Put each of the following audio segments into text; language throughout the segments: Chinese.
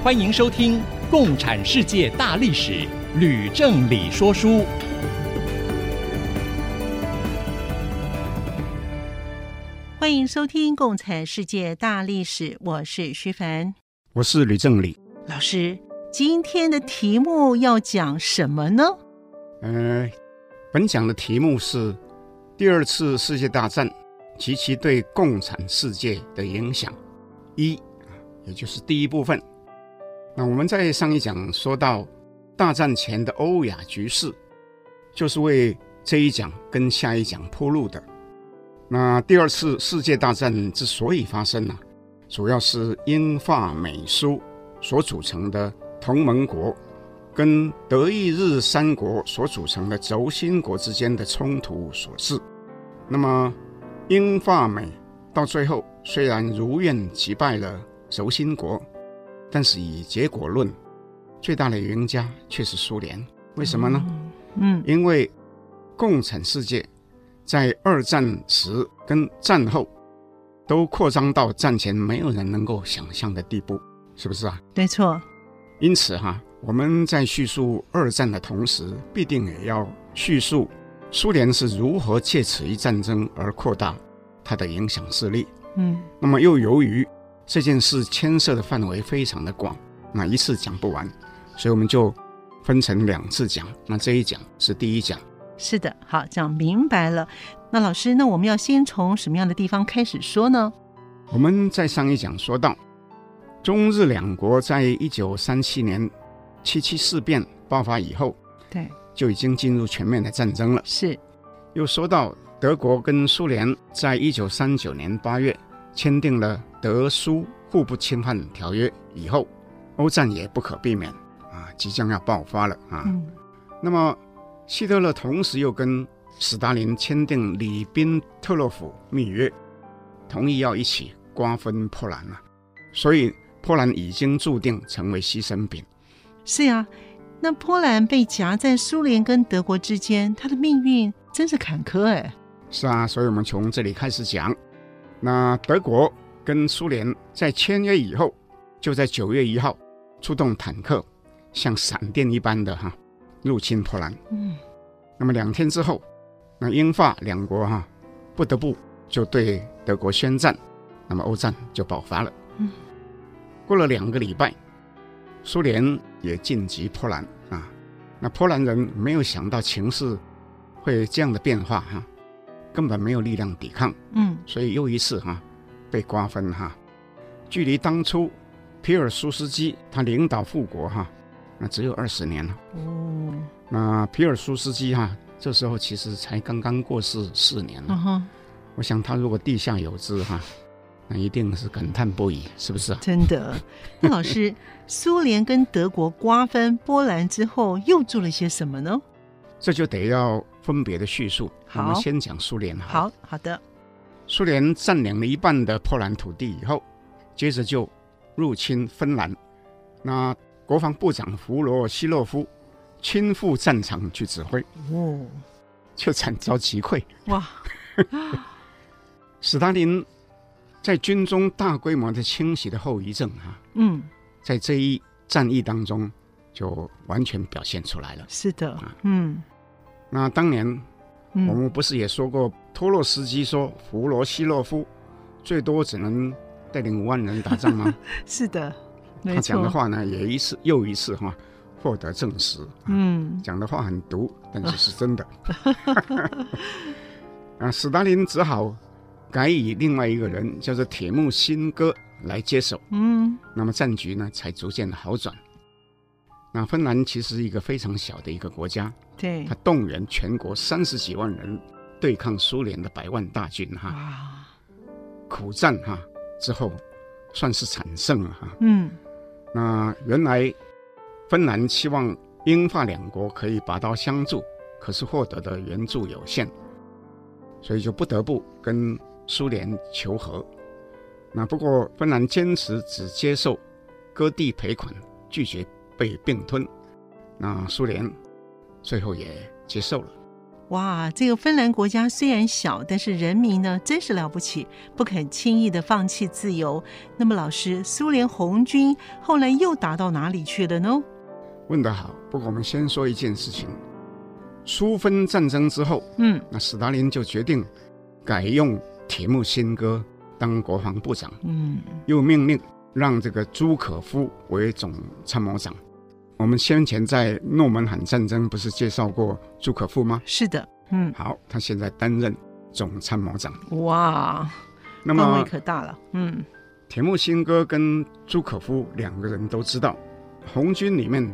欢迎收听《共产世界大历史》，吕正理说书。欢迎收听《共产世界大历史》，我是徐凡，我是吕正理老师。今天的题目要讲什么呢？呃，本讲的题目是第二次世界大战及其对共产世界的影响一，也就是第一部分。那我们在上一讲说到，大战前的欧亚局势，就是为这一讲跟下一讲铺路的。那第二次世界大战之所以发生呢，主要是英法美苏所组成的同盟国，跟德意日三国所组成的轴心国之间的冲突所致。那么英法美到最后虽然如愿击败了轴心国。但是以结果论，最大的赢家却是苏联。为什么呢？嗯，因为共产世界在二战时跟战后都扩张到战前没有人能够想象的地步，是不是啊？没错。因此哈，我们在叙述二战的同时，必定也要叙述苏联是如何借此一战争而扩大它的影响势力。嗯，那么又由于这件事牵涉的范围非常的广，那一次讲不完，所以我们就分成两次讲。那这一讲是第一讲。是的，好，讲明白了。那老师，那我们要先从什么样的地方开始说呢？我们在上一讲说到，中日两国在一九三七年七七事变爆发以后，对，就已经进入全面的战争了。是。又说到德国跟苏联在一九三九年八月。签订了德苏互不侵犯条约以后，欧战也不可避免啊，即将要爆发了啊。嗯、那么，希特勒同时又跟史达林签订里宾特洛甫密约，同意要一起瓜分波兰了。所以，波兰已经注定成为牺牲品。是呀，那波兰被夹在苏联跟德国之间，他的命运真是坎坷哎。是啊，所以我们从这里开始讲。那德国跟苏联在签约以后，就在九月一号出动坦克，像闪电一般的哈入侵波兰。嗯，那么两天之后，那英法两国哈不得不就对德国宣战，那么欧战就爆发了。嗯，过了两个礼拜，苏联也晋级波兰啊。那波兰人没有想到情势会这样的变化哈。根本没有力量抵抗，嗯，所以又一次哈被瓜分哈。距离当初皮尔苏斯基他领导复国哈，那只有二十年了。哦，那皮尔苏斯基哈这时候其实才刚刚过世四年了。嗯，我想他如果地下有知哈，那一定是感叹不已，是不是？真的。那老师，苏联跟德国瓜分波兰之后，又做了些什么呢？这就得要。分别的叙述，我们先讲苏联。好好的，苏联占领了一半的波兰土地以后，接着就入侵芬兰。那国防部长弗罗西洛夫亲赴战场去指挥，哦，就惨遭击溃。哇！史达林在军中大规模的清洗的后遗症，啊，嗯，在这一战役当中就完全表现出来了。是的，嗯。那当年，我们不是也说过，托洛斯基说弗罗西洛夫最多只能带领五万人打仗吗？是的，他讲的话呢，也一次又一次哈获得证实。嗯，讲的话很毒，但是是真的。啊，斯大林只好改以另外一个人叫做铁木辛哥来接手。嗯，那么战局呢才逐渐的好转。那芬兰其实是一个非常小的一个国家。对，它动员全国三十几万人对抗苏联的百万大军哈，啊、苦战哈之后算是惨胜了哈。嗯，那原来芬兰期望英法两国可以拔刀相助，可是获得的援助有限，所以就不得不跟苏联求和。那不过芬兰坚持只接受割地赔款，拒绝被并吞。那苏联最后也接受了。哇，这个芬兰国家虽然小，但是人民呢真是了不起，不肯轻易的放弃自由。那么，老师，苏联红军后来又打到哪里去了呢？问得好。不过，我们先说一件事情：苏芬战争之后，嗯，那斯大林就决定改用铁木辛哥当国防部长，嗯，又命令让这个朱可夫为总参谋长。我们先前在诺门罕战争不是介绍过朱可夫吗？是的，嗯，好，他现在担任总参谋长。哇，那么范围可大了。嗯，铁木辛哥跟朱可夫两个人都知道，红军里面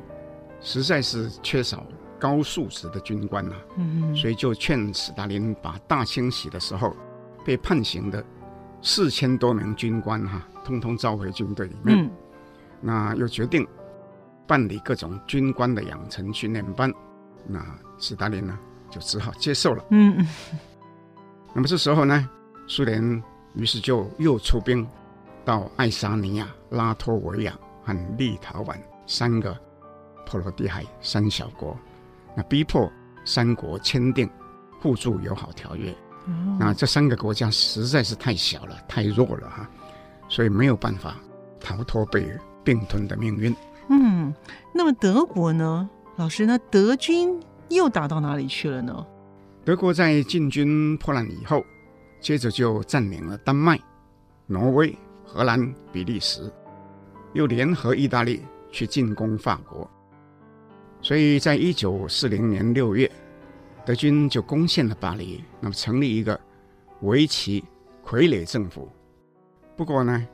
实在是缺少高素质的军官呐、啊，嗯，所以就劝斯大林把大清洗的时候被判刑的四千多名军官哈、啊，通通召回军队里面。嗯，那又决定。办理各种军官的养成训练班，那斯大林呢就只好接受了。嗯嗯。那么这时候呢，苏联于是就又出兵到爱沙尼亚、拉脱维亚和立陶宛三个波罗的海三小国，那逼迫三国签订互助友好条约。哦。那这三个国家实在是太小了，太弱了哈，所以没有办法逃脱被并吞的命运。嗯，那么德国呢？老师，那德军又打到哪里去了呢？德国在进军波兰以后，接着就占领了丹麦、挪威、荷兰、比利时，又联合意大利去进攻法国。所以在一九四零年六月，德军就攻陷了巴黎，那么成立一个为其傀儡政府。不过呢，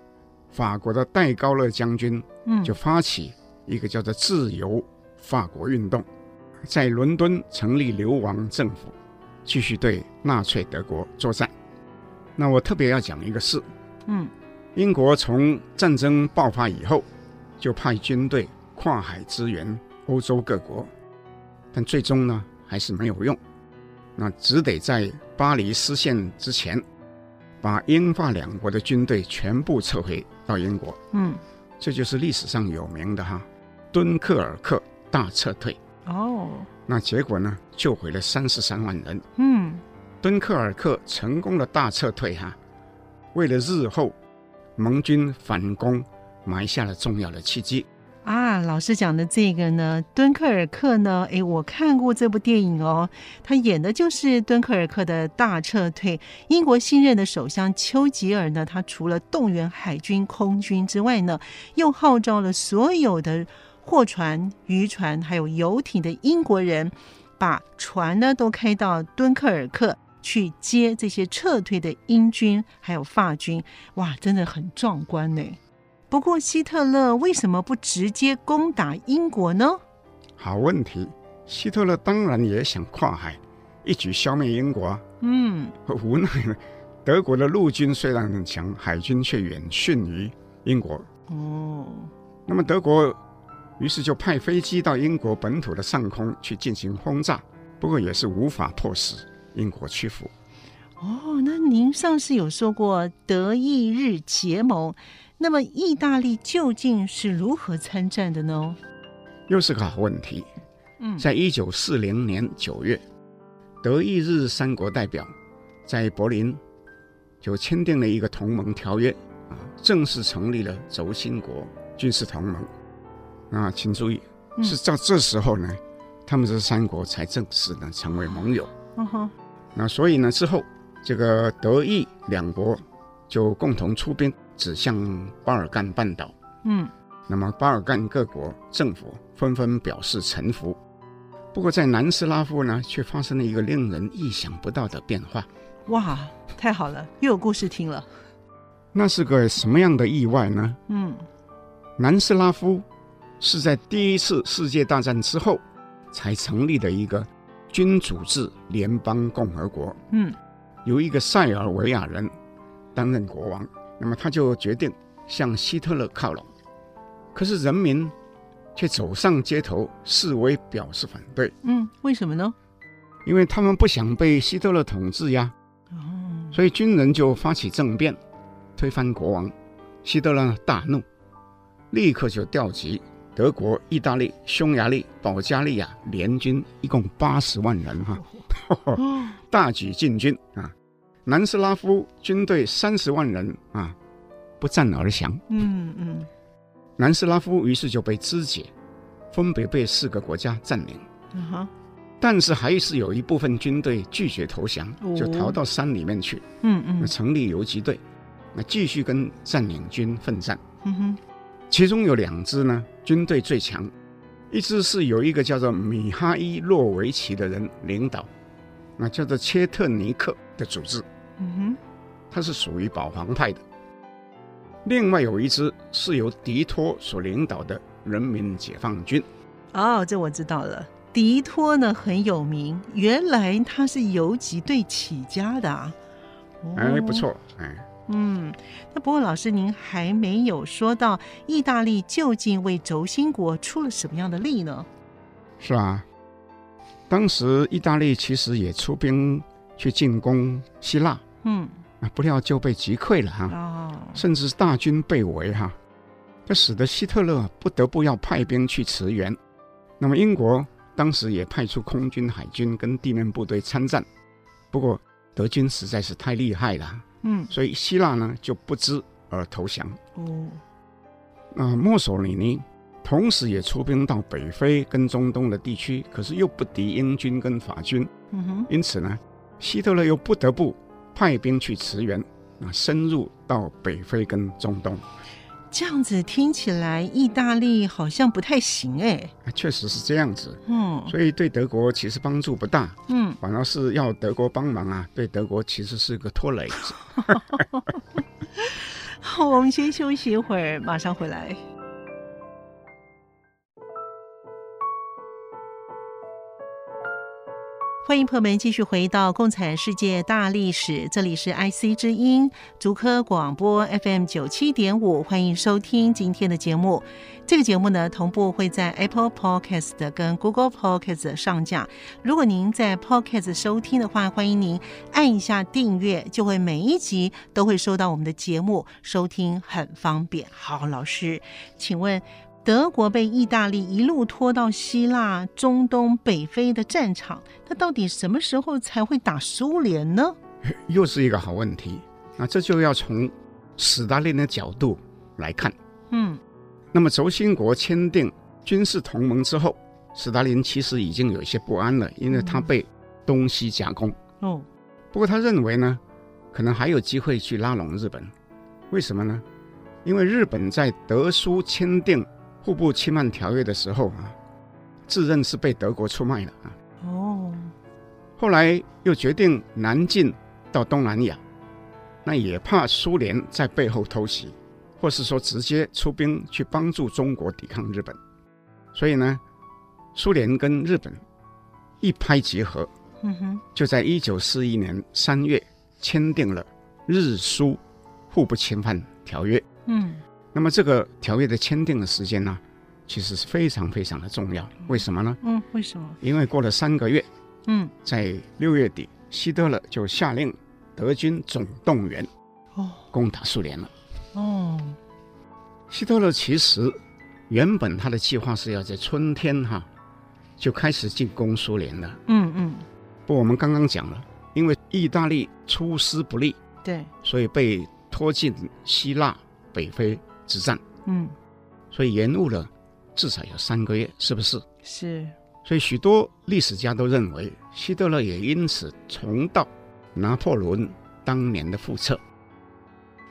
法国的戴高乐将军就发起。一个叫做“自由法国运动”，在伦敦成立流亡政府，继续对纳粹德国作战。那我特别要讲一个事，嗯，英国从战争爆发以后，就派军队跨海支援欧洲各国，但最终呢还是没有用，那只得在巴黎失陷之前，把英法两国的军队全部撤回到英国。嗯，这就是历史上有名的哈。敦刻尔克大撤退哦，那结果呢？救回了三十三万人。嗯，敦刻尔克成功的大撤退哈，为了日后盟军反攻埋下了重要的契机。啊，老师讲的这个呢，敦刻尔克呢，哎，我看过这部电影哦，他演的就是敦刻尔克的大撤退。英国新任的首相丘吉尔呢，他除了动员海军、空军之外呢，又号召了所有的。货船、渔船还有游艇的英国人，把船呢都开到敦刻尔克去接这些撤退的英军还有法军，哇，真的很壮观呢。不过希特勒为什么不直接攻打英国呢？好问题，希特勒当然也想跨海一举消灭英国啊。嗯，无奈呢，德国的陆军虽然很强，海军却远逊于英国。哦，那么德国。于是就派飞机到英国本土的上空去进行轰炸，不过也是无法迫使英国屈服。哦，那您上次有说过德意日结盟，那么意大利究竟是如何参战的呢？又是个好问题。嗯，在一九四零年九月，德意日三国代表在柏林就签订了一个同盟条约，啊，正式成立了轴心国军事同盟。啊，请注意，是到这时候呢，嗯、他们这三国才正式的成为盟友。嗯哼。那所以呢，之后这个德意两国就共同出兵，指向巴尔干半岛。嗯。那么巴尔干各国政府纷纷表示臣服。不过在南斯拉夫呢，却发生了一个令人意想不到的变化。哇，太好了，又有故事听了。那是个什么样的意外呢？嗯，南斯拉夫。是在第一次世界大战之后才成立的一个君主制联邦共和国。嗯，由一个塞尔维亚人担任国王，那么他就决定向希特勒靠拢。可是人民却走上街头示威，表示反对。嗯，为什么呢？因为他们不想被希特勒统治呀。哦，所以军人就发起政变，推翻国王。希特勒大怒，立刻就调集德国、意大利、匈牙利、保加利亚联军，一共八十万人哈，大举进军啊。南斯拉夫军队三十万人啊，不战而降。嗯嗯，南斯拉夫于是就被肢解，分别被四个国家占领。嗯哼。但是还是有一部分军队拒绝投降，就逃到山里面去。嗯嗯，成立游击队，那继续跟占领军奋战。嗯哼，其中有两支呢，军队最强，一支是有一个叫做米哈伊洛维奇的人领导，那叫做切特尼克的组织。嗯哼，他是属于保皇派的。另外有一支是由迪托所领导的人民解放军。哦，这我知道了。迪托呢很有名，原来他是游击队起家的啊！哎，不错，哎，嗯，那不过老师您还没有说到意大利究竟为轴心国出了什么样的力呢？是啊，当时意大利其实也出兵去进攻希腊，嗯，啊，不料就被击溃了哈，哦，甚至大军被围哈，这使得希特勒不得不要派兵去驰援。那么英国。当时也派出空军、海军跟地面部队参战，不过德军实在是太厉害了，嗯，所以希腊呢就不知而投降。哦，那墨索里尼同时也出兵到北非跟中东的地区，可是又不敌英军跟法军，嗯哼，因此呢，希特勒又不得不派兵去驰援，啊，深入到北非跟中东。这样子听起来，意大利好像不太行哎。确实是这样子，嗯，所以对德国其实帮助不大，嗯，反而是要德国帮忙啊，对德国其实是个拖累。好，我们先休息一会儿，马上回来。欢迎朋友们继续回到《共产世界大历史》，这里是 IC 之音竹科广播 FM 九七点五，欢迎收听今天的节目。这个节目呢，同步会在 Apple Podcast 跟 Google Podcast 上架。如果您在 Podcast 收听的话，欢迎您按一下订阅，就会每一集都会收到我们的节目，收听很方便。好，老师，请问。德国被意大利一路拖到希腊、中东、北非的战场，他到底什么时候才会打苏联呢？又是一个好问题。那这就要从斯大林的角度来看。嗯，那么轴心国签订军事同盟之后，斯大林其实已经有一些不安了，因为他被东西夹攻。哦，不过他认为呢，可能还有机会去拉拢日本。为什么呢？因为日本在德苏签订。互不侵犯条约的时候啊，自认是被德国出卖了啊。哦，后来又决定南进到东南亚，那也怕苏联在背后偷袭，或是说直接出兵去帮助中国抵抗日本。所以呢，苏联跟日本一拍即合，嗯哼，就在一九四一年三月签订了日苏互不侵犯条约。嗯。那么这个条约的签订的时间呢，其实是非常非常的重要。为什么呢？嗯，为什么？因为过了三个月，嗯，在六月底，希特勒就下令德军总动员，哦，攻打苏联了。哦，希特勒其实原本他的计划是要在春天哈就开始进攻苏联的。嗯嗯。不我们刚刚讲了，因为意大利出师不利，对，所以被拖进希腊、北非。之战，嗯，所以延误了至少有三个月，是不是？是。所以许多历史家都认为，希特勒也因此重蹈拿破仑当年的覆辙。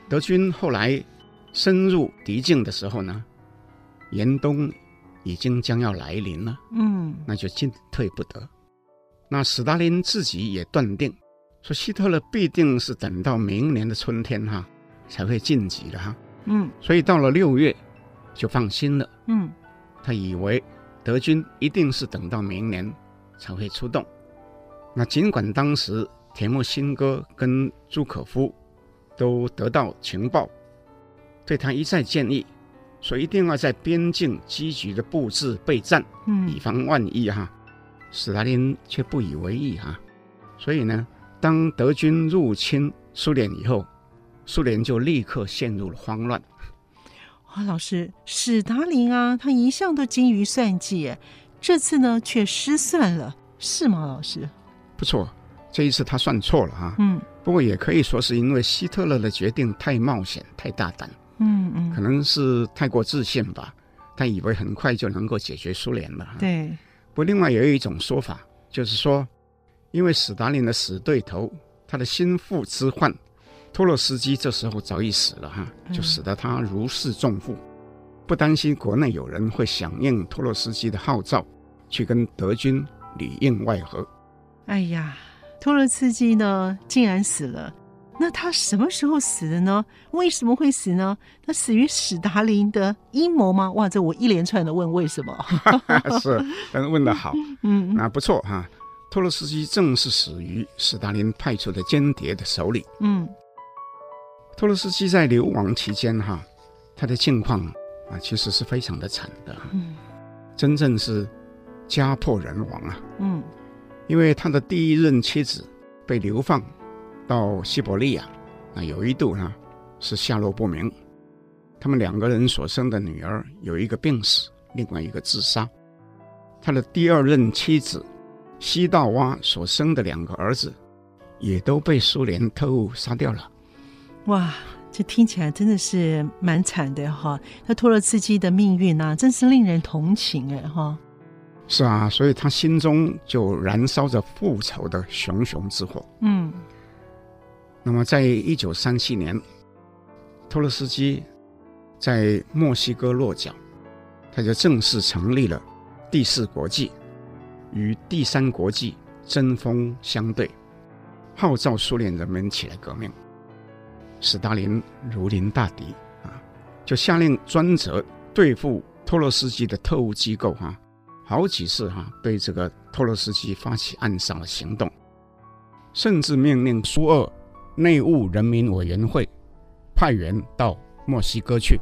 德军后来深入敌境的时候呢，严冬已经将要来临了，嗯，那就进退不得。那斯大林自己也断定，说希特勒必定是等到明年的春天哈才会晋级的哈。嗯，所以到了六月，就放心了。嗯，他以为德军一定是等到明年才会出动。那尽管当时铁木辛哥跟朱可夫都得到情报，对他一再建议说一定要在边境积极的布置备战，嗯，以防万一哈。斯大林却不以为意哈，所以呢，当德军入侵苏联以后，苏联就立刻陷入了慌乱。啊，老师，史达林啊，他一向都精于算计，这次呢却失算了，是吗？老师？不错，这一次他算错了啊。嗯，不过也可以说是因为希特勒的决定太冒险、太大胆。嗯嗯，可能是太过自信吧，他以为很快就能够解决苏联了。对。不过另外也有一种说法，就是说，因为史达林的死对头，他的心腹之患。托洛斯基这时候早已死了哈，就使得他如释重负，不担心国内有人会响应托洛斯基的号召，去跟德军里应外合。哎呀，托洛斯基呢，竟然死了，那他什么时候死的呢？为什么会死呢？他死于史达林的阴谋吗？哇，这我一连串的问为什么？是，但是问得好，嗯，那不错哈。托洛斯基正是死于史达林派出的间谍的手里，嗯。托洛斯基在流亡期间，哈，他的境况啊，其实是非常的惨的，嗯，真正是家破人亡啊，嗯，因为他的第一任妻子被流放到西伯利亚，啊有一度呢是下落不明，他们两个人所生的女儿有一个病死，另外一个自杀，他的第二任妻子西道娃所生的两个儿子也都被苏联特务杀掉了。哇，这听起来真的是蛮惨的哈！那托洛茨基的命运啊，真是令人同情哎哈。是啊，所以他心中就燃烧着复仇的熊熊之火。嗯。那么，在一九三七年，托洛斯基在墨西哥落脚，他就正式成立了第四国际，与第三国际针锋相对，号召苏联人民起来革命。史大林如临大敌啊，就下令专责对付托洛斯基的特务机构哈、啊，好几次哈、啊、对这个托洛斯基发起暗杀的行动，甚至命令苏俄内务人民委员会派员到墨西哥去，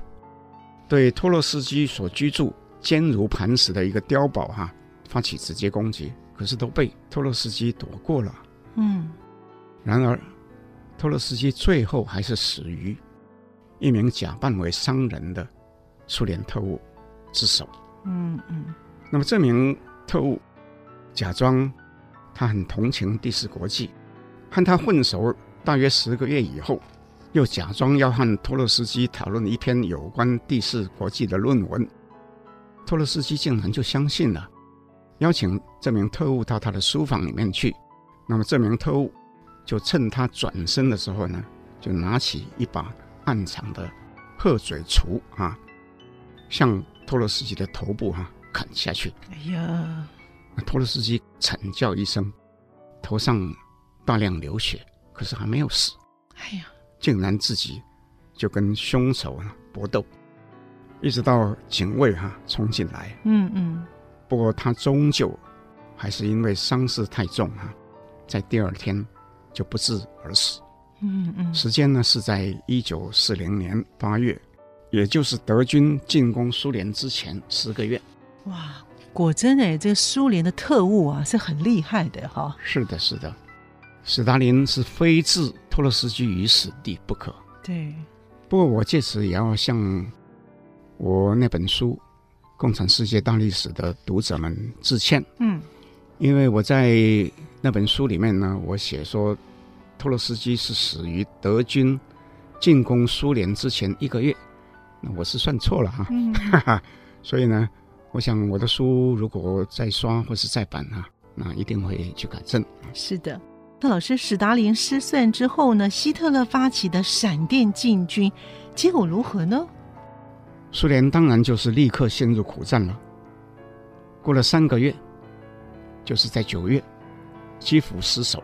对托洛斯基所居住坚如磐石的一个碉堡哈、啊、发起直接攻击，可是都被托洛斯基躲过了。嗯，然而。托洛斯基最后还是死于一名假扮为商人的苏联特务之手。嗯嗯。那么这名特务假装他很同情第四国际，和他混熟大约十个月以后，又假装要和托洛斯基讨论一篇有关第四国际的论文。托洛斯基竟然就相信了，邀请这名特务到他的书房里面去。那么这名特务。就趁他转身的时候呢，就拿起一把暗藏的鹤嘴锄啊，向托洛斯基的头部哈、啊、砍下去。哎呀，那托洛斯基惨叫一声，头上大量流血，可是还没有死。哎呀，竟然自己就跟凶手啊搏斗，一直到警卫哈、啊、冲进来。嗯嗯。不过他终究还是因为伤势太重哈、啊，在第二天。就不治而死。嗯嗯，时间呢是在一九四零年八月，也就是德军进攻苏联之前十个月。哇，果真哎，这个苏联的特务啊是很厉害的哈。是的，是的，斯大林是非置托洛斯基于死地不可。对。不过我借此也要向我那本书《共产世界大历史》的读者们致歉。嗯，因为我在那本书里面呢，我写说。托洛斯基是死于德军进攻苏联之前一个月，那我是算错了哈，嗯、所以呢，我想我的书如果再刷或是再版哈，那一定会去改正。是的，那老师，史达林失算之后呢，希特勒发起的闪电进军，结果如何呢？苏联当然就是立刻陷入苦战了。过了三个月，就是在九月，基辅失守。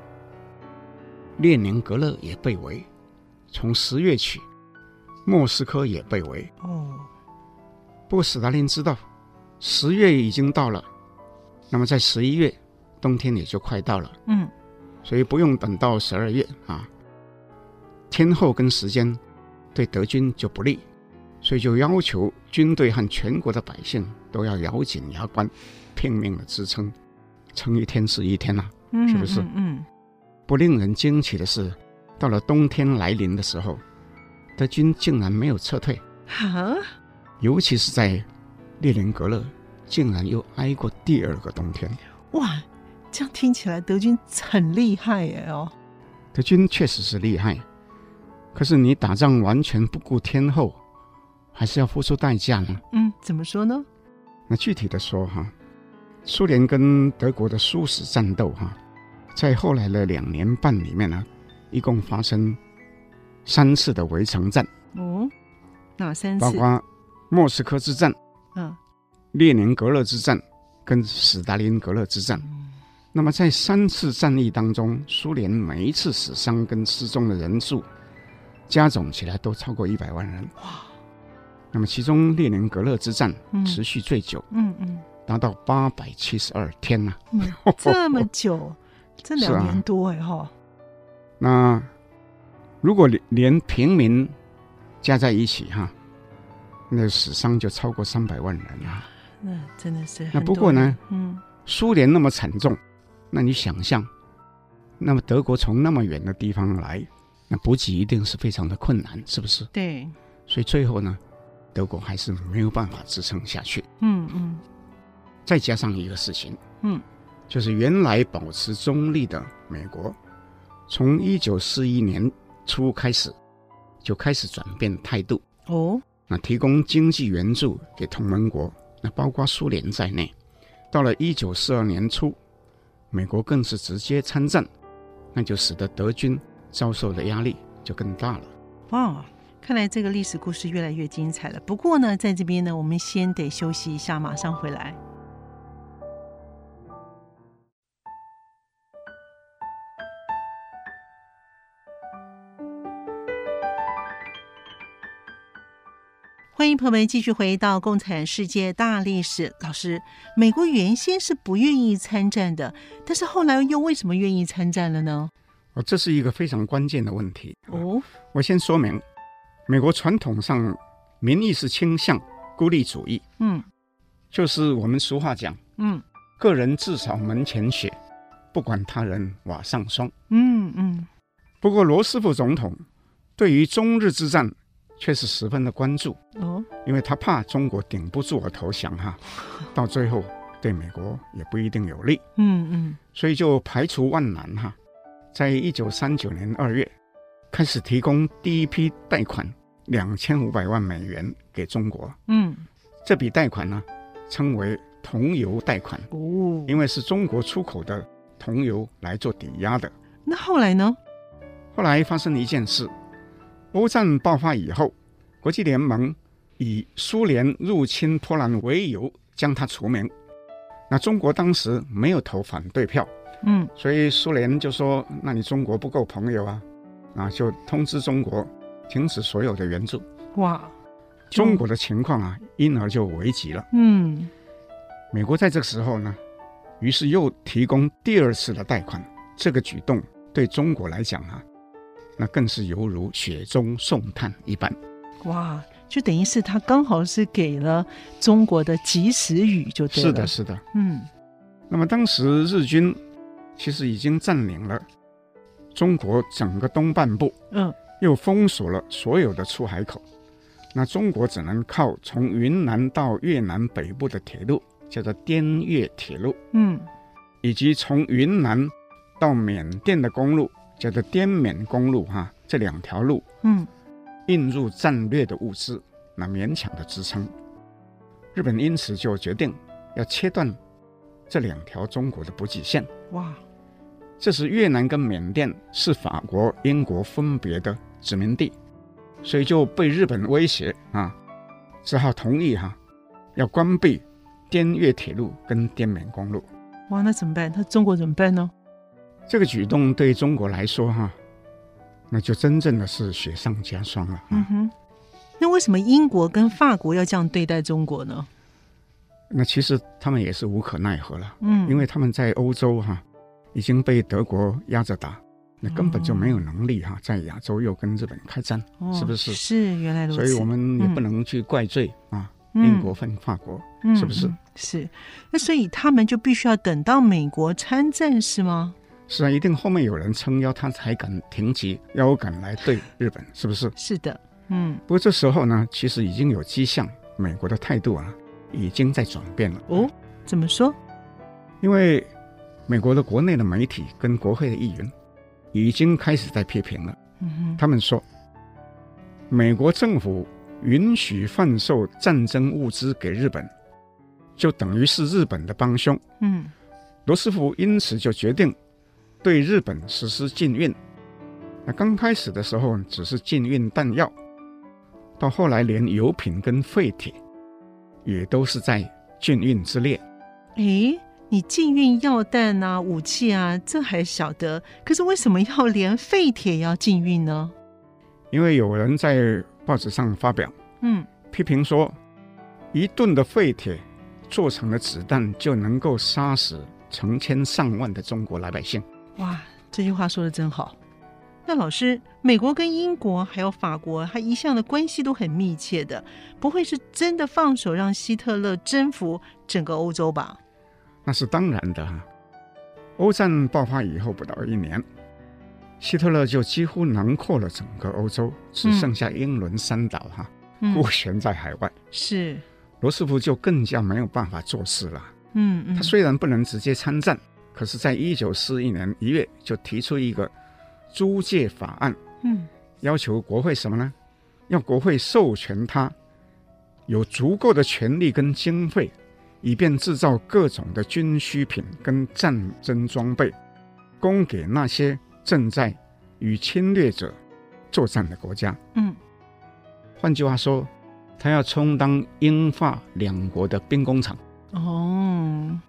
列宁格勒也被围，从十月起，莫斯科也被围。哦，不过斯大林知道，十月已经到了，那么在十一月，冬天也就快到了。嗯，所以不用等到十二月啊，天候跟时间对德军就不利，所以就要求军队和全国的百姓都要咬紧牙关，拼命的支撑，撑一天是一天呐、啊，是不是？嗯，嗯，不令人惊奇的是，到了冬天来临的时候，德军竟然没有撤退，哈，尤其是在列宁格勒，竟然又挨过第二个冬天。哇，这样听起来德军很厉害耶！哦，德军确实是厉害，可是你打仗完全不顾天候。还是要付出代价呢？嗯，怎么说呢？那具体的说哈，苏联跟德国的殊死战斗哈，在后来的两年半里面呢，一共发生三次的围城战。哦，哪三次？包括莫斯科之战、嗯，列宁格勒之战跟斯大林格勒之战。嗯、那么在三次战役当中，苏联每一次死伤跟失踪的人数加总起来都超过一百万人。哇！那么，其中列宁格勒之战持续最久，嗯嗯，达到八百七十二天呐、啊嗯，这么久，这两年多哎哈、啊。那如果连平民加在一起哈，那死伤就超过三百万人啊。那真的是。那不过呢，嗯，苏联那么惨重，那你想象，那么德国从那么远的地方来，那补给一定是非常的困难，是不是？对。所以最后呢？德国还是没有办法支撑下去。嗯嗯，再加上一个事情，嗯，就是原来保持中立的美国，从一九四一年初开始就开始转变态度。哦，那提供经济援助给同盟国，那包括苏联在内。到了一九四二年初，美国更是直接参战，那就使得德军遭受的压力就更大了。哇！看来这个历史故事越来越精彩了。不过呢，在这边呢，我们先得休息一下，马上回来。欢迎朋友们继续回到《共产世界大历史》。老师，美国原先是不愿意参战的，但是后来又为什么愿意参战了呢？哦，这是一个非常关键的问题。哦，我先说明。美国传统上民意是倾向孤立主义，嗯，就是我们俗话讲，嗯，个人自扫门前雪，不管他人瓦上霜，嗯嗯。不过罗斯福总统对于中日之战却是十分的关注，哦，因为他怕中国顶不住而投降哈，到最后对美国也不一定有利，嗯嗯，所以就排除万难哈，在一九三九年二月。开始提供第一批贷款两千五百万美元给中国。嗯，这笔贷款呢，称为铜油贷款。哦，因为是中国出口的铜油来做抵押的。那后来呢？后来发生了一件事，欧战爆发以后，国际联盟以苏联入侵波兰为由将它除名。那中国当时没有投反对票。嗯，所以苏联就说：“那你中国不够朋友啊。”啊，就通知中国停止所有的援助。哇，中国的情况啊，因而就危急了。嗯，美国在这个时候呢，于是又提供第二次的贷款。这个举动对中国来讲啊，那更是犹如雪中送炭一般。哇，就等于是他刚好是给了中国的及时雨，就对了。是的，是的。嗯，那么当时日军其实已经占领了。中国整个东半部，嗯，又封锁了所有的出海口，那中国只能靠从云南到越南北部的铁路，叫做滇越铁路，嗯，以及从云南到缅甸的公路，叫做滇缅公路，哈，这两条路，嗯，运入战略的物资，那勉强的支撑。日本因此就决定要切断这两条中国的补给线。哇！这时越南跟缅甸是法国、英国分别的殖民地，所以就被日本威胁啊，只好同意哈、啊，要关闭滇越铁路跟滇缅公路。哇，那怎么办？那中国怎么办呢？这个举动对中国来说哈、啊，那就真正的是雪上加霜了、啊。嗯哼，那为什么英国跟法国要这样对待中国呢？那其实他们也是无可奈何了。嗯，因为他们在欧洲哈、啊。已经被德国压着打，那根本就没有能力哈，在亚洲又跟日本开战，哦、是不是？是原来如此。所以我们也不能去怪罪、嗯、啊，英国分法国，嗯、是不是？是。那所以他们就必须要等到美国参战，是吗？是啊，一定后面有人撑腰，他才敢挺起腰杆来对日本，是不是？是的，嗯。不过这时候呢，其实已经有迹象，美国的态度啊，已经在转变了。哦，怎么说？因为美国的国内的媒体跟国会的议员。已经开始在批评了。嗯哼，他们说，美国政府允许贩售战争物资给日本，就等于是日本的帮凶。嗯，罗斯福因此就决定对日本实施禁运。那刚开始的时候只是禁运弹药，到后来连油品跟废铁也都是在禁运之列。诶。你禁运药弹啊，武器啊，这还晓得。可是为什么要连废铁也要禁运呢？因为有人在报纸上发表，嗯，批评说，一吨的废铁做成了子弹就能够杀死成千上万的中国老百姓。哇，这句话说的真好。那老师，美国跟英国还有法国，它一向的关系都很密切的，不会是真的放手让希特勒征服整个欧洲吧？那是当然的哈。欧战爆发以后不到一年，希特勒就几乎囊括了整个欧洲，只剩下英伦三岛哈，孤悬在海外。是，罗斯福就更加没有办法做事了。嗯嗯，他虽然不能直接参战，可是，在一九四一年一月就提出一个租借法案，嗯，要求国会什么呢？要国会授权他有足够的权力跟经费。以便制造各种的军需品跟战争装备，供给那些正在与侵略者作战的国家。嗯，换句话说，他要充当英法两国的兵工厂。哦，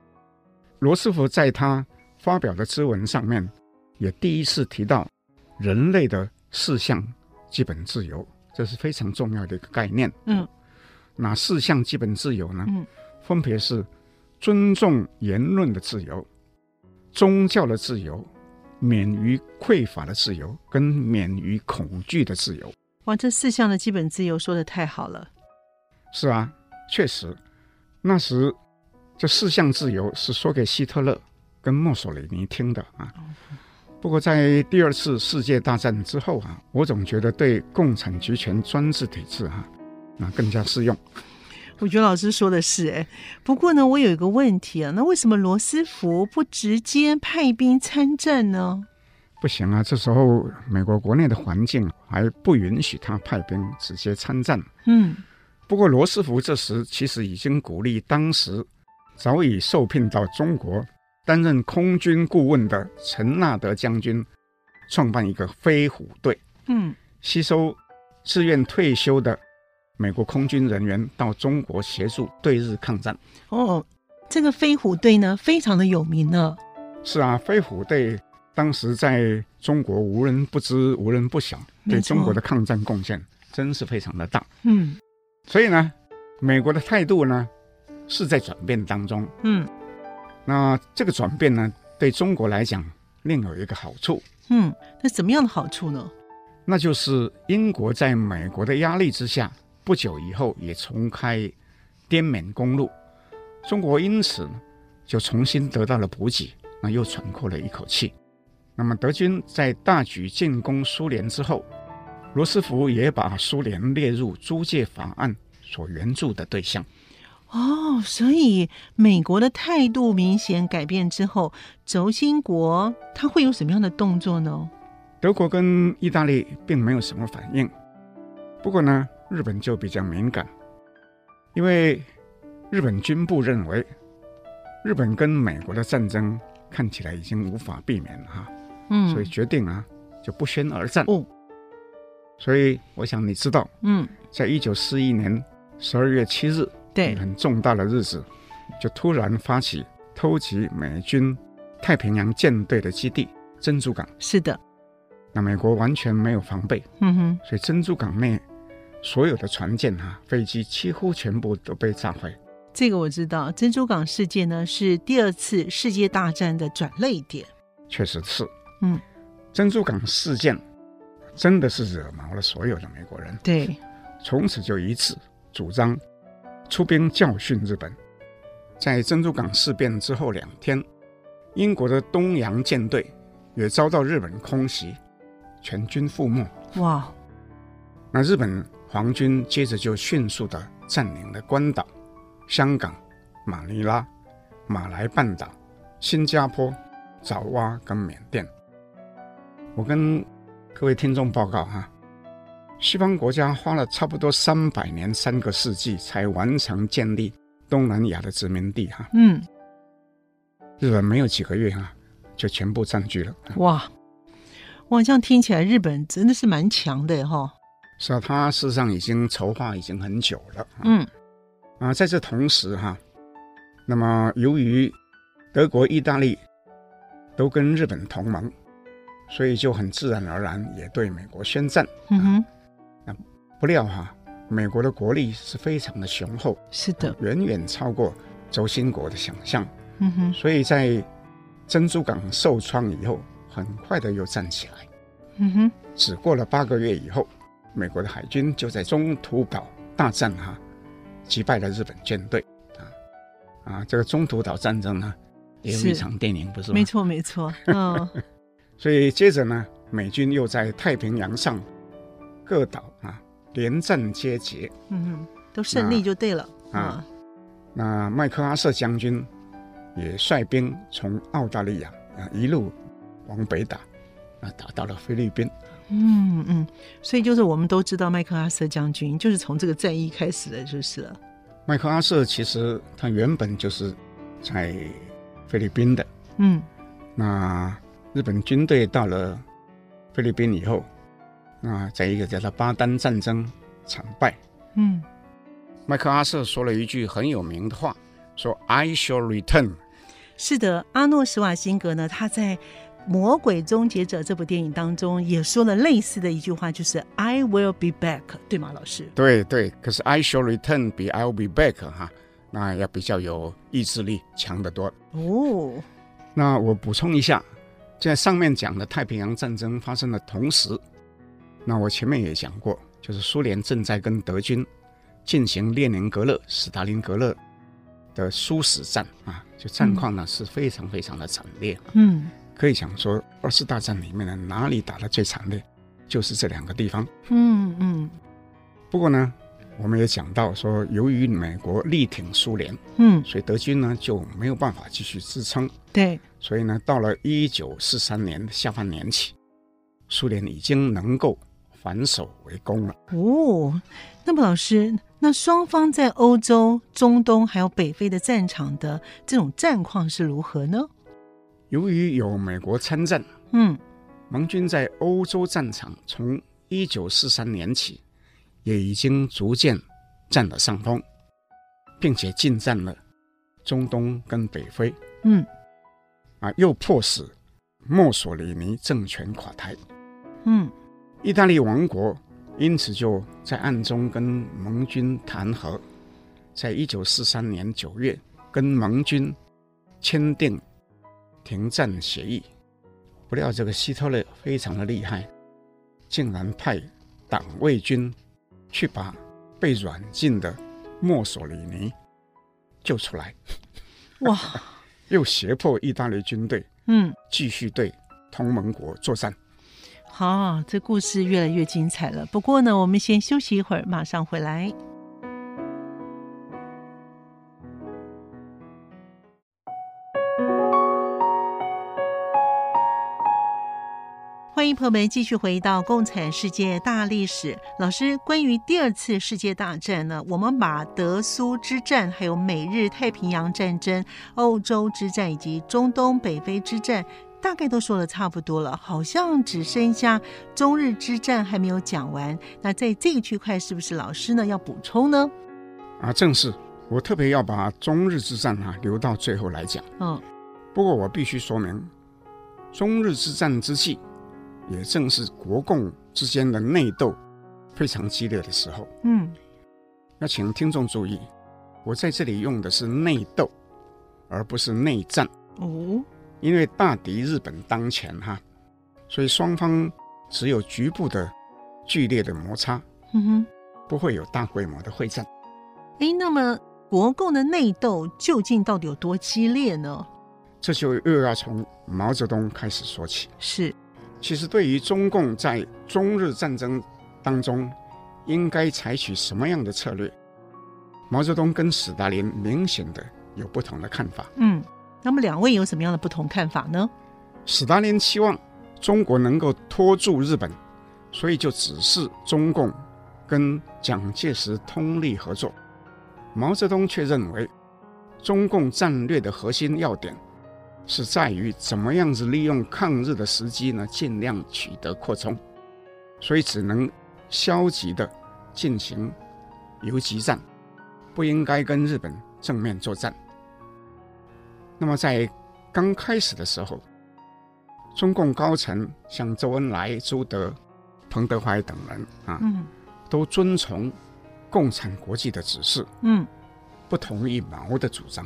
罗斯福在他发表的咨文上面，也第一次提到人类的四项基本自由，这是非常重要的一个概念。嗯，哪四项基本自由呢？嗯。分别是尊重言论的自由、宗教的自由、免于匮乏的自由，跟免于恐惧的自由。哇，这四项的基本自由说的太好了。是啊，确实，那时这四项自由是说给希特勒跟墨索里尼听的啊。不过在第二次世界大战之后啊，我总觉得对共产集权专制体制哈、啊，那更加适用。我觉得老师说的是哎，不过呢，我有一个问题啊，那为什么罗斯福不直接派兵参战呢？不行啊，这时候美国国内的环境还不允许他派兵直接参战。嗯，不过罗斯福这时其实已经鼓励当时早已受聘到中国担任空军顾问的陈纳德将军，创办一个飞虎队。嗯，吸收自愿退休的。美国空军人员到中国协助对日抗战。哦，这个飞虎队呢，非常的有名呢。是啊，飞虎队当时在中国无人不知，无人不晓，对中国的抗战贡献真是非常的大。嗯，所以呢，美国的态度呢是在转变当中。嗯，那这个转变呢，对中国来讲另有一个好处。嗯，那什么样的好处呢？那就是英国在美国的压力之下。不久以后，也重开滇缅公路，中国因此就重新得到了补给，那又喘过了一口气。那么德军在大举进攻苏联之后，罗斯福也把苏联列入租借法案所援助的对象。哦，所以美国的态度明显改变之后，轴心国它会有什么样的动作呢？德国跟意大利并没有什么反应，不过呢，日本就比较敏感，因为日本军部认为日本跟美国的战争看起来已经无法避免了哈，嗯，所以决定啊就不宣而战。哦，所以我想你知道，嗯，在一九四一年十二月七日，对，很重大的日子，就突然发起偷袭美军太平洋舰队的基地珍珠港。是的，那美国完全没有防备，嗯哼，所以珍珠港内。所有的船舰哈、啊，飞机几乎全部都被炸毁。这个我知道，珍珠港事件呢是第二次世界大战的转泪点。确实是，嗯，珍珠港事件真的是惹毛了所有的美国人，对，从此就一致主张出兵教训日本。在珍珠港事变之后两天，英国的东洋舰队也遭到日本空袭，全军覆没。哇！那日本皇军接着就迅速的占领了关岛、香港、马尼拉、马来半岛、新加坡、爪哇跟缅甸。我跟各位听众报告哈，西方国家花了差不多三百年三个世纪才完成建立。东南亚的殖民地哈，嗯，日本没有几个月哈，就全部占据了。哇，哇，这样听起来日本真的是蛮强的哈。是啊，他事实上已经筹划已经很久了。嗯，啊，在这同时哈，那么由于德国、意大利都跟日本同盟，所以就很自然而然也对美国宣战。嗯哼，那不料哈。美国的国力是非常的雄厚，是的，远远超过轴心国的想象。嗯哼，所以在珍珠港受创以后，很快的又站起来。嗯哼，只过了八个月以后，美国的海军就在中途岛大战哈，击败了日本舰队。啊啊，这个中途岛战争呢，也有一场电影，不是吗？没错，没错。嗯，所以接着呢，美军又在太平洋上各岛啊。连战皆捷，嗯哼，都胜利就对了啊。那麦克阿瑟将军也率兵从澳大利亚啊一路往北打，啊打到了菲律宾。嗯嗯，所以就是我们都知道麦克阿瑟将军就是从这个战役开始的，就是了。麦克阿瑟其实他原本就是在菲律宾的，嗯，那日本军队到了菲律宾以后。啊，在一个叫做巴丹战争惨败。嗯，麦克阿瑟说了一句很有名的话，说 “I shall return”。是的，阿诺·施瓦辛格呢，他在《魔鬼终结者》这部电影当中也说了类似的一句话，就是 “I will be back”，对吗，老师？对对，可是 “I shall return” 比 “I will be back” 哈，那要比较有意志力强得多。哦，那我补充一下，在上面讲的太平洋战争发生的同时。那我前面也讲过，就是苏联正在跟德军进行列宁格勒、斯大林格勒的殊死战啊，就战况呢是非常非常的惨烈。嗯，可以讲说二次大战里面呢，哪里打得最惨烈，就是这两个地方。嗯嗯。不过呢，我们也讲到说，由于美国力挺苏联，嗯，所以德军呢就没有办法继续支撑。对。所以呢，到了一九四三年下半年起，苏联已经能够。反守为攻了哦。那么，老师，那双方在欧洲、中东还有北非的战场的这种战况是如何呢？由于有美国参战，嗯，盟军在欧洲战场从一九四三年起也已经逐渐占了上风，并且进占了中东跟北非，嗯，啊，又迫使墨索里尼政权垮台，嗯。意大利王国因此就在暗中跟盟军谈和，在一九四三年九月跟盟军签订停战协议。不料这个希特勒非常的厉害，竟然派党卫军去把被软禁的墨索里尼救出来。哇！又胁迫意大利军队嗯继续对同盟国作战。好，这故事越来越精彩了。不过呢，我们先休息一会儿，马上回来。欢迎朋友们继续回到《共产世界大历史》。老师，关于第二次世界大战呢，我们把德苏之战、还有美日太平洋战争、欧洲之战以及中东北非之战。大概都说的差不多了，好像只剩下中日之战还没有讲完。那在这个区块，是不是老师呢要补充呢？啊，正是，我特别要把中日之战哈、啊、留到最后来讲。嗯，不过我必须说明，中日之战之际，也正是国共之间的内斗非常激烈的时候。嗯，那请听众注意，我在这里用的是内斗，而不是内战。哦。因为大敌日本当前哈，所以双方只有局部的剧烈的摩擦，嗯哼，不会有大规模的会战。哎，那么国共的内斗究竟到底有多激烈呢？这就又要从毛泽东开始说起。是，其实对于中共在中日战争当中应该采取什么样的策略，毛泽东跟斯大林明显的有不同的看法。嗯，那么两位有什么样的不同看法呢？史达林期望中国能够拖住日本，所以就指示中共跟蒋介石通力合作。毛泽东却认为，中共战略的核心要点是在于怎么样子利用抗日的时机呢，尽量取得扩充，所以只能消极的进行游击战，不应该跟日本正面作战。那么在刚开始的时候，中共高层像周恩来、朱德、彭德怀等人啊，嗯，都遵从。共产国际的指示，嗯，不同意毛的主张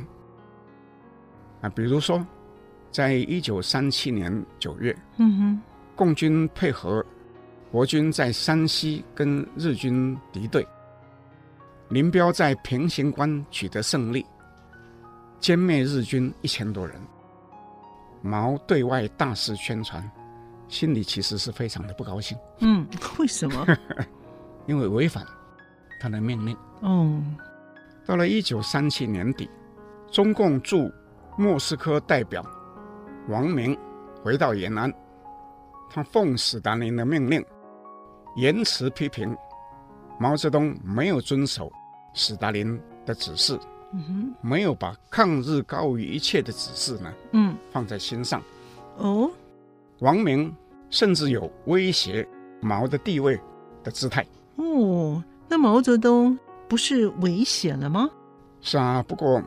啊。比如说，在一九三七年九月，嗯哼，共军配合国军在山西跟日军敌对，林彪在平型关取得胜利，歼灭日军一千多人。毛对外大肆宣传，心里其实是非常的不高兴。嗯，为什么？因为违反。他的命令。哦，到了一九三七年底，中共驻莫斯科代表王明回到延安，他奉斯大林的命令，严词批评毛泽东没有遵守斯大林的指示，嗯哼，没有把抗日高于一切的指示呢，嗯，放在心上。哦，王明甚至有威胁毛的地位的姿态。哦。那毛泽东不是危险了吗？是啊，不过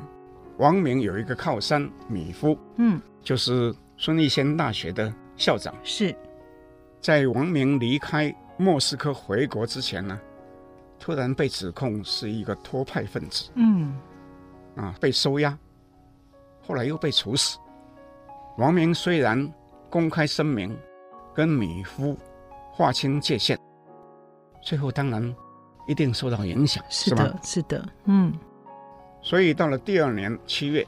王明有一个靠山米夫，嗯，就是孙立先大学的校长。是，在王明离开莫斯科回国之前呢，突然被指控是一个托派分子，嗯，啊，被收押，后来又被处死。王明虽然公开声明跟米夫划清界限，最后当然。一定受到影响，是的，是，是的，嗯。所以到了第二年七月，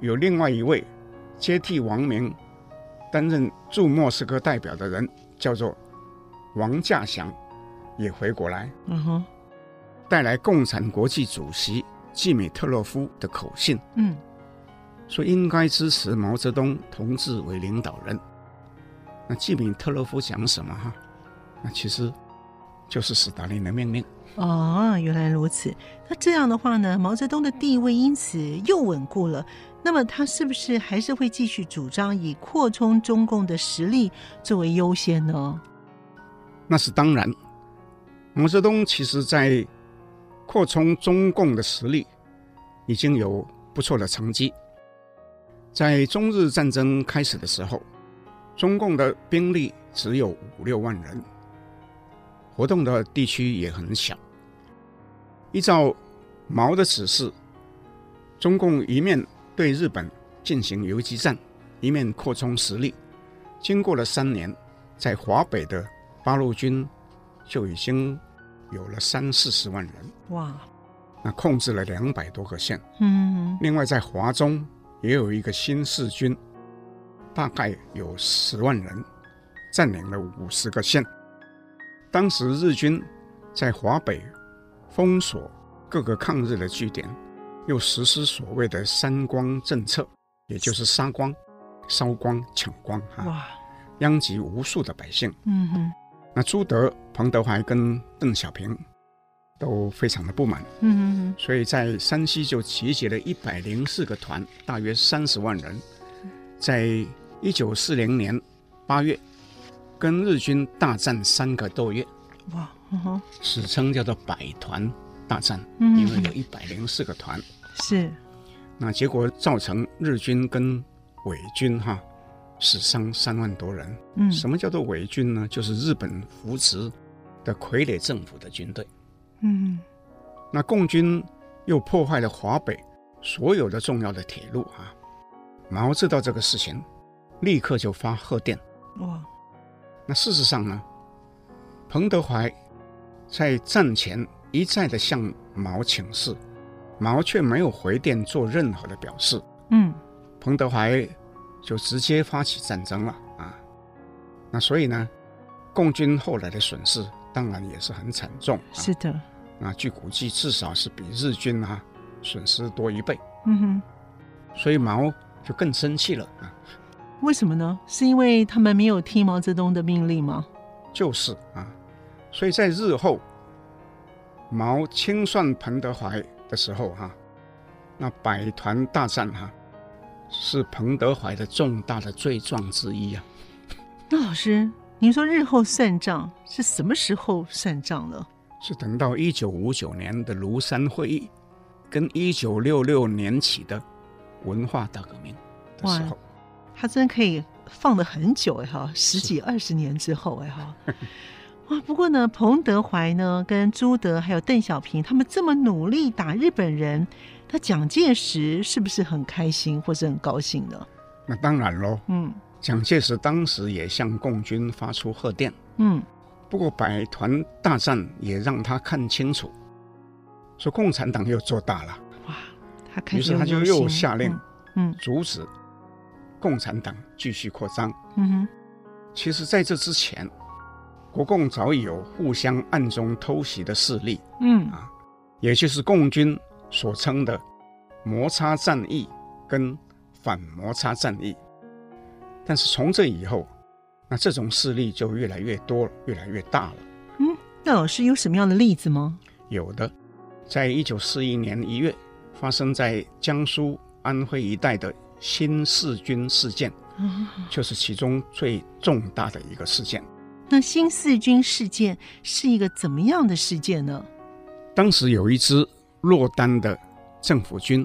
有另外一位接替王明担任驻莫斯科代表的人，叫做王稼祥，也回国来，嗯哼，带来共产国际主席季米特洛夫的口信，嗯，说应该支持毛泽东同志为领导人。那季米特洛夫讲什么哈？那其实。就是斯大林的命令哦，原来如此。那这样的话呢，毛泽东的地位因此又稳固了。那么他是不是还是会继续主张以扩充中共的实力作为优先呢？那是当然。毛泽东其实在扩充中共的实力已经有不错的成绩。在中日战争开始的时候，中共的兵力只有五六万人。活动的地区也很小。依照毛的指示，中共一面对日本进行游击战，一面扩充实力。经过了三年，在华北的八路军就已经有了三四十万人。哇！那控制了两百多个县。嗯。另外，在华中也有一个新四军，大概有十万人，占领了五十个县。当时日军在华北封锁各个抗日的据点，又实施所谓的“三光”政策，也就是杀光、烧光、抢光，啊，哇，殃及无数的百姓。嗯哼，那朱德、彭德怀跟邓小平都非常的不满。所以在山西就集结了一百零四个团，大约三十万人，在一九四零年八月。跟日军大战三个多月，哇，嗯哼，史称叫做百团大战，嗯，因为有一百零四个团，是，那结果造成日军跟伪军哈死伤三万多人。嗯，什么叫做伪军呢？就是日本扶持的傀儡政府的军队。嗯，那共军又破坏了华北所有的重要的铁路啊，毛知道这个事情，立刻就发贺电。哇，那事实上呢，彭德怀在战前一再的向毛请示，毛却没有回电做任何的表示。嗯，彭德怀就直接发起战争了啊。那所以呢，共军后来的损失当然也是很惨重。啊、是的。那据估计，至少是比日军啊损失多一倍。嗯哼。所以毛就更生气了啊！为什么呢？是因为他们没有听毛泽东的命令吗？就是啊，所以在日后毛清算彭德怀的时候哈、啊，那百团大战哈、啊，是彭德怀的重大的罪状之一啊。那老师，您说日后算账是什么时候算账呢？是等到一九五九年的庐山会议，跟一九六六年起的。文化大革命的时候，他真可以放得很久哎哈，十几二十年之后哎哈，哇！不过呢，彭德怀呢，跟朱德还有邓小平他们这么努力打日本人，那蒋介石是不是很开心或是很高兴呢？那当然喽，嗯，蒋介石当时也向共军发出贺电，嗯，不过百团大战也让他看清楚，说共产党又做大了。哇，他于是他就又下令，嗯，阻止共产党继续扩张。嗯哼，其实在这之前，国共早已有互相暗中偷袭的势力。嗯啊，也就是共军所称的摩擦战役跟反摩擦战役。但是从这以后，那这种势力就越来越多，越来越大了。嗯，那老师有什么样的例子吗？有的，在一九四一年一月。发生在江苏、安徽一带的新四军事件，就是其中最重大的一个事件。那新四军事件是一个怎么样的事件呢？当时有一支落单的政府军，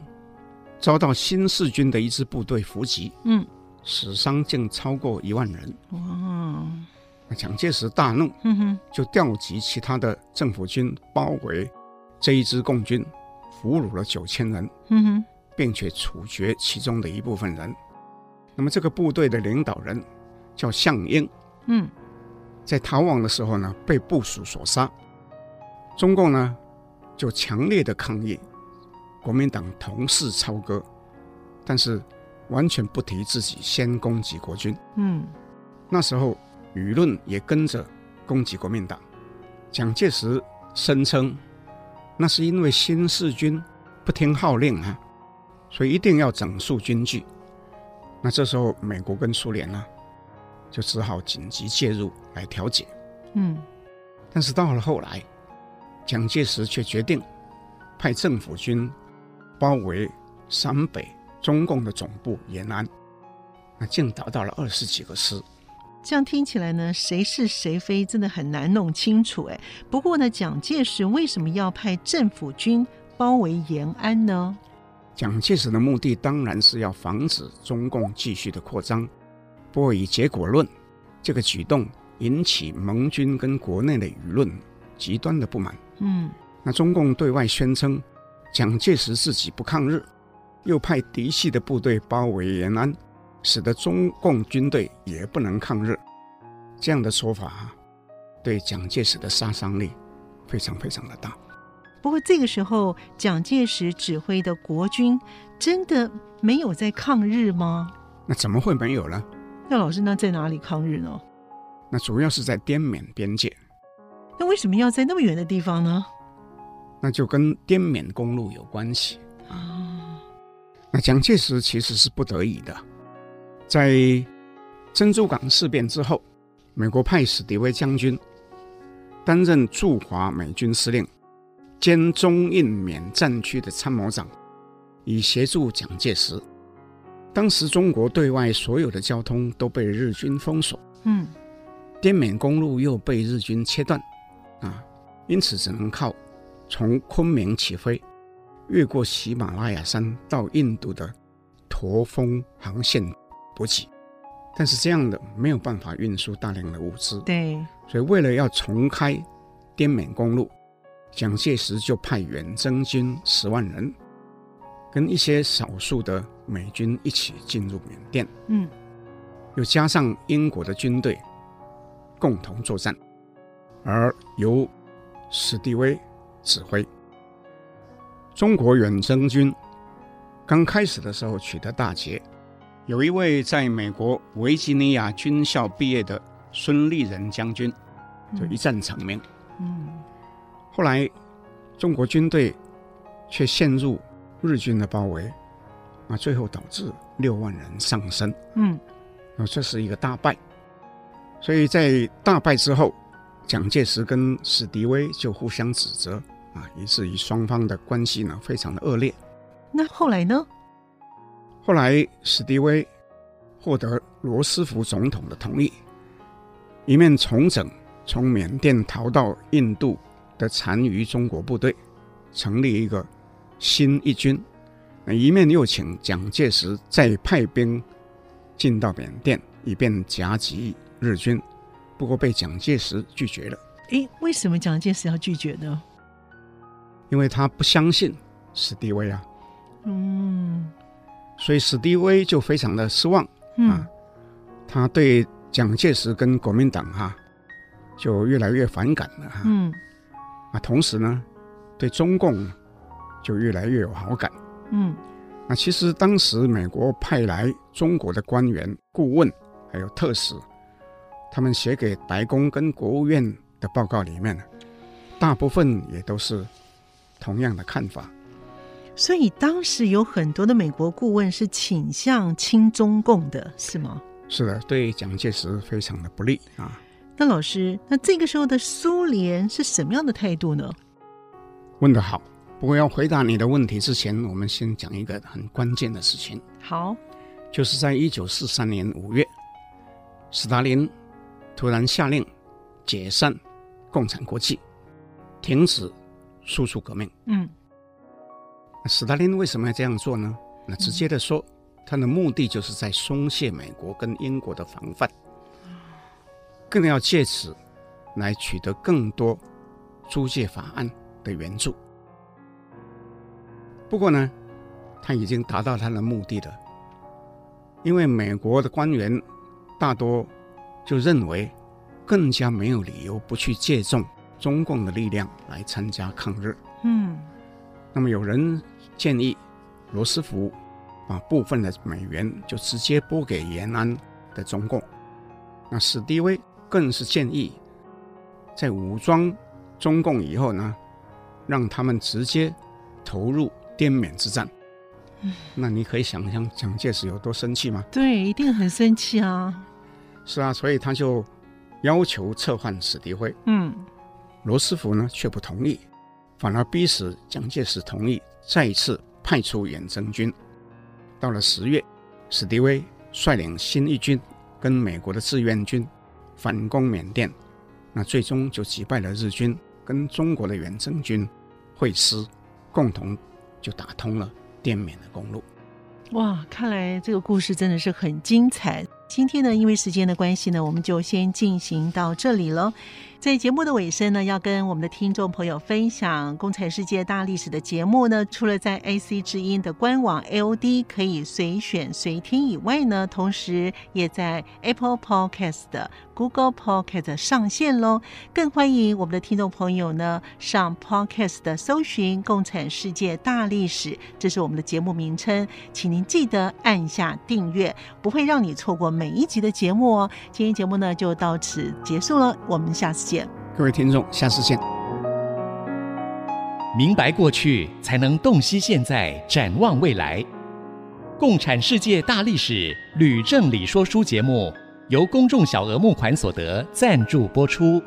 遭到新四军的一支部队伏击，嗯，死伤竟超过一万人。哇！那蒋介石大怒，嗯哼，就调集其他的政府军包围这一支共军。俘虏了九千人，嗯哼，并且处决其中的一部分人。那么这个部队的领导人叫项英，嗯，在逃亡的时候呢，被部署所杀。中共呢就强烈的抗议，国民党同事操戈，但是完全不提自己先攻击国军。嗯，那时候舆论也跟着攻击国民党。蒋介石声称。那是因为新四军不听号令啊，所以一定要整肃军纪。那这时候美国跟苏联呢，就只好紧急介入来调解。嗯，但是到了后来，蒋介石却决定派政府军包围陕北中共的总部延安，那竟达到了二十几个师。这样听起来呢，谁是谁非真的很难弄清楚哎。不过呢，蒋介石为什么要派政府军包围延安呢？蒋介石的目的当然是要防止中共继续的扩张。不过以结果论，这个举动引起盟军跟国内的舆论极端的不满。嗯，那中共对外宣称蒋介石自己不抗日，又派嫡系的部队包围延安。使得中共军队也不能抗日，这样的说法对蒋介石的杀伤力非常非常的大。不过这个时候，蒋介石指挥的国军真的没有在抗日吗？那怎么会没有呢？那老师，那在哪里抗日呢？那主要是在滇缅边界。那为什么要在那么远的地方呢？那就跟滇缅公路有关系啊。那蒋介石其实是不得已的。在珍珠港事变之后，美国派史迪威将军担任驻华美军司令兼中印缅战区的参谋长，以协助蒋介石。当时中国对外所有的交通都被日军封锁，嗯，滇缅公路又被日军切断，啊，因此只能靠从昆明起飞，越过喜马拉雅山到印度的驼峰航线。补给，但是这样的没有办法运输大量的物资。对，所以为了要重开滇缅公路，蒋介石就派远征军十万人，跟一些少数的美军一起进入缅甸。嗯，又加上英国的军队共同作战，而由史迪威指挥。中国远征军刚开始的时候取得大捷，有一位在美国维吉尼亚军校毕业的孙立人将军就一战成名。嗯，后来中国军队却陷入日军的包围，啊，最后导致六万人丧生。嗯，啊，这是一个大败。所以在大败之后，蒋介石跟史迪威就互相指责。啊，以至于双方的关系呢，非常的恶劣。那后来呢？后来史迪威获得罗斯福总统的同意，一面重整从缅甸逃到印度的残余中国部队，成立一个新一军；那一面又请蒋介石再派兵进到缅甸，以便夹击日军。不过被蒋介石拒绝了。诶，为什么蒋介石要拒绝呢？因为他不相信史迪威啊，嗯，所以史迪威就非常的失望，嗯、啊，他对蒋介石跟国民党哈、啊、就越来越反感了哈，嗯，啊，同时呢，对中共就越来越有好感，嗯，那其实当时美国派来中国的官员、顾问还有特使，他们写给白宫跟国务院的报告里面，大部分也都是。同样的看法，所以当时有很多的美国顾问是倾向亲中共的，是吗？是的，对蒋介石非常的不利啊。那老师，那这个时候的苏联是什么样的态度呢？问得好。不过要回答你的问题之前，我们先讲一个很关键的事情。好，就是在一九四三年五月，斯大林突然下令解散共产国际，停止。输出革命。嗯，斯大林为什么要这样做呢？那直接的说，嗯、他的目的就是在松懈美国跟英国的防范，更要借此来取得更多租借法案的援助。不过呢，他已经达到他的目的了，因为美国的官员大多就认为，更加没有理由不去借重。中共的力量来参加抗日，嗯，那么有人建议罗斯福把部分的美元就直接拨给延安的中共，那史迪威更是建议在武装中共以后呢，让他们直接投入滇缅之战。嗯，那你可以想象蒋介石有多生气吗？对，一定很生气啊。是啊，所以他就要求撤换史迪威。嗯。罗斯福呢却不同意，反而逼使蒋介石同意再一次派出远征军。到了十月，史迪威率领新一军跟美国的志愿军反攻缅甸，那最终就击败了日军，跟中国的远征军会师，共同就打通了滇缅的公路。哇，看来这个故事真的是很精彩。今天呢，因为时间的关系呢，我们就先进行到这里了。在节目的尾声呢，要跟我们的听众朋友分享《共产世界大历史》的节目呢，除了在 AC 之音的官网 AOD 可以随选随听以外呢，同时也在 Apple Podcast Google Podcast 上线喽。更欢迎我们的听众朋友呢上 Podcast 的搜寻《共产世界大历史》，这是我们的节目名称，请您记得按下订阅，不会让你错过每一集的节目哦。今天节目呢就到此结束了，我们下次见。各位听众，下次见。明白过去，才能洞悉现在，展望未来。共产世界大历史吕正理说书节目，由公众小额募款所得赞助播出。